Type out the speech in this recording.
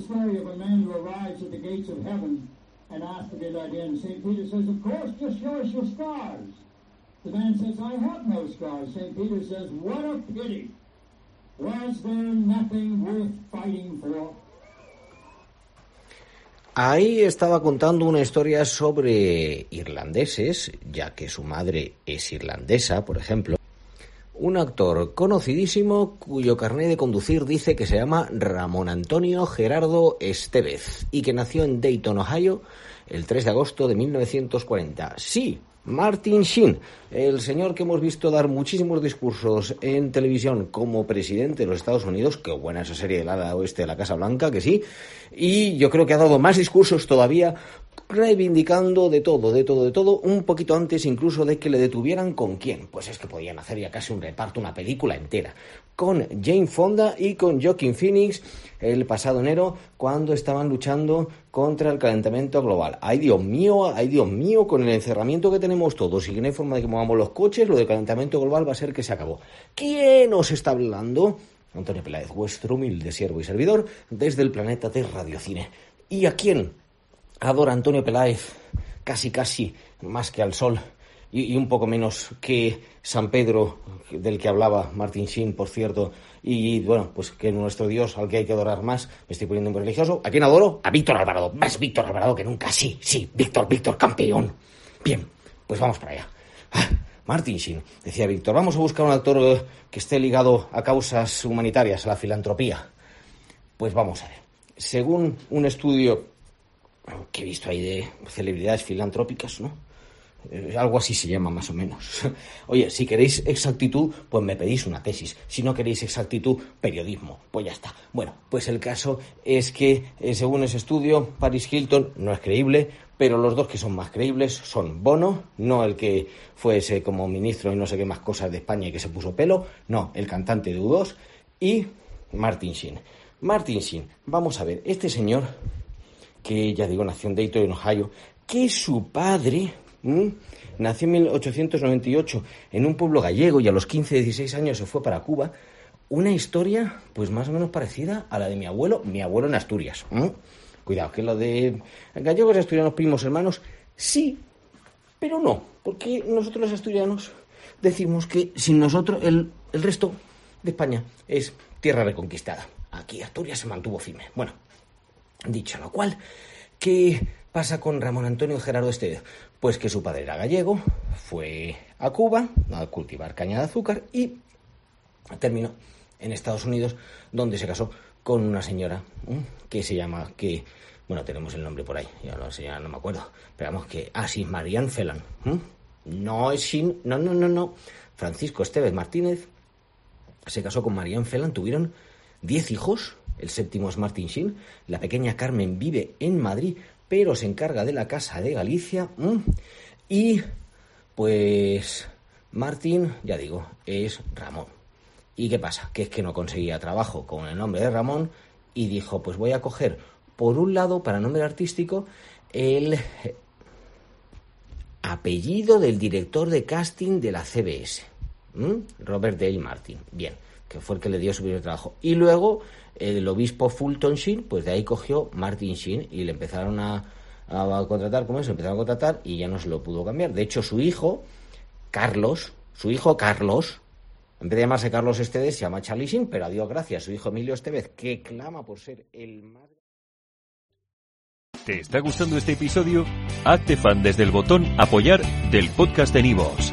Story of a man who arrives at the gates of heaven and asks to be let in. St. Peter says, Of course, just show us your scars. The man says, I have no scars. St. Peter says, What a pity. Was there nothing worth fighting for? Ahí estaba contando una historia sobre irlandeses, ya que su madre es irlandesa, por ejemplo. Un actor conocidísimo cuyo carnet de conducir dice que se llama Ramón Antonio Gerardo Estevez y que nació en Dayton, Ohio, el 3 de agosto de 1940. Sí, Martin Sheen, el señor que hemos visto dar muchísimos discursos en televisión como presidente de los Estados Unidos, qué buena esa serie de la oeste de la Casa Blanca, que sí, y yo creo que ha dado más discursos todavía reivindicando de todo, de todo, de todo, un poquito antes incluso de que le detuvieran con quién. Pues es que podían hacer ya casi un reparto, una película entera, con Jane Fonda y con Joaquin Phoenix el pasado enero cuando estaban luchando contra el calentamiento global. Ay Dios mío, ay Dios mío, con el encerramiento que tenemos todos y que no hay forma de que movamos los coches, lo del calentamiento global va a ser que se acabó. ¿Quién os está hablando? Antonio Peláez, vuestro humilde siervo y servidor, desde el planeta de Radiocine. ¿Y a quién adora Antonio Peláez casi casi más que al sol y, un poco menos que San Pedro del que hablaba Martin Sheen, por cierto, y bueno, pues que nuestro Dios al que hay que adorar más, me estoy poniendo muy religioso. ¿A quién adoro? A Víctor Alvarado, más Víctor Alvarado que nunca, sí, sí, Víctor, Víctor, campeón. Bien, pues vamos para allá. Ah, Martin Sheen, decía Víctor, vamos a buscar un actor eh, que esté ligado a causas humanitarias, a la filantropía. Pues vamos a ver. Según un estudio que he visto ahí de celebridades filantrópicas, ¿no? Eh, algo así se llama más o menos. Oye, si queréis exactitud, pues me pedís una tesis. Si no queréis exactitud, periodismo. Pues ya está. Bueno, pues el caso es que, eh, según ese estudio, Paris Hilton no es creíble, pero los dos que son más creíbles son Bono, no el que fuese como ministro y no sé qué más cosas de España y que se puso pelo, no, el cantante de U2, y Martin Sheen. Martin Sheen, vamos a ver, este señor, que ya digo, nació en Dayton, en Ohio, que su padre. Nació en 1898 en un pueblo gallego y a los 15, 16 años se fue para Cuba. Una historia, pues más o menos parecida a la de mi abuelo, mi abuelo en Asturias. Cuidado, que lo de gallegos, asturianos, primos, hermanos, sí, pero no, porque nosotros los asturianos decimos que sin nosotros el, el resto de España es tierra reconquistada. Aquí Asturias se mantuvo firme. Bueno, dicho lo cual, ¿qué pasa con Ramón Antonio Gerardo Estevez? Pues que su padre era gallego, fue a Cuba a cultivar caña de azúcar y terminó en Estados Unidos, donde se casó con una señora que se llama, que, bueno, tenemos el nombre por ahí, ya la señora no me acuerdo, pero vamos que, ah, sí, Marianne Felan. No es sin, no, no, no, no. Francisco Estevez Martínez se casó con Marianne Felan, tuvieron 10 hijos, el séptimo es Martin Sheen, la pequeña Carmen vive en Madrid, pero se encarga de la Casa de Galicia. Y pues Martín, ya digo, es Ramón. ¿Y qué pasa? Que es que no conseguía trabajo con el nombre de Ramón y dijo, pues voy a coger, por un lado, para nombre artístico, el apellido del director de casting de la CBS, Robert Dale Martin. Bien, que fue el que le dio su primer trabajo. Y luego el obispo Fulton Sheen, pues de ahí cogió Martin Sheen y le empezaron a, a contratar, como eso, empezaron a contratar y ya no se lo pudo cambiar. De hecho, su hijo, Carlos, su hijo Carlos, en vez de llamarse Carlos Estevez, se llama Charlie Sheen, pero a Dios gracias, su hijo Emilio Estevez, que clama por ser el más... ¿Te está gustando este episodio? Hazte fan desde el botón apoyar del podcast de Nivos.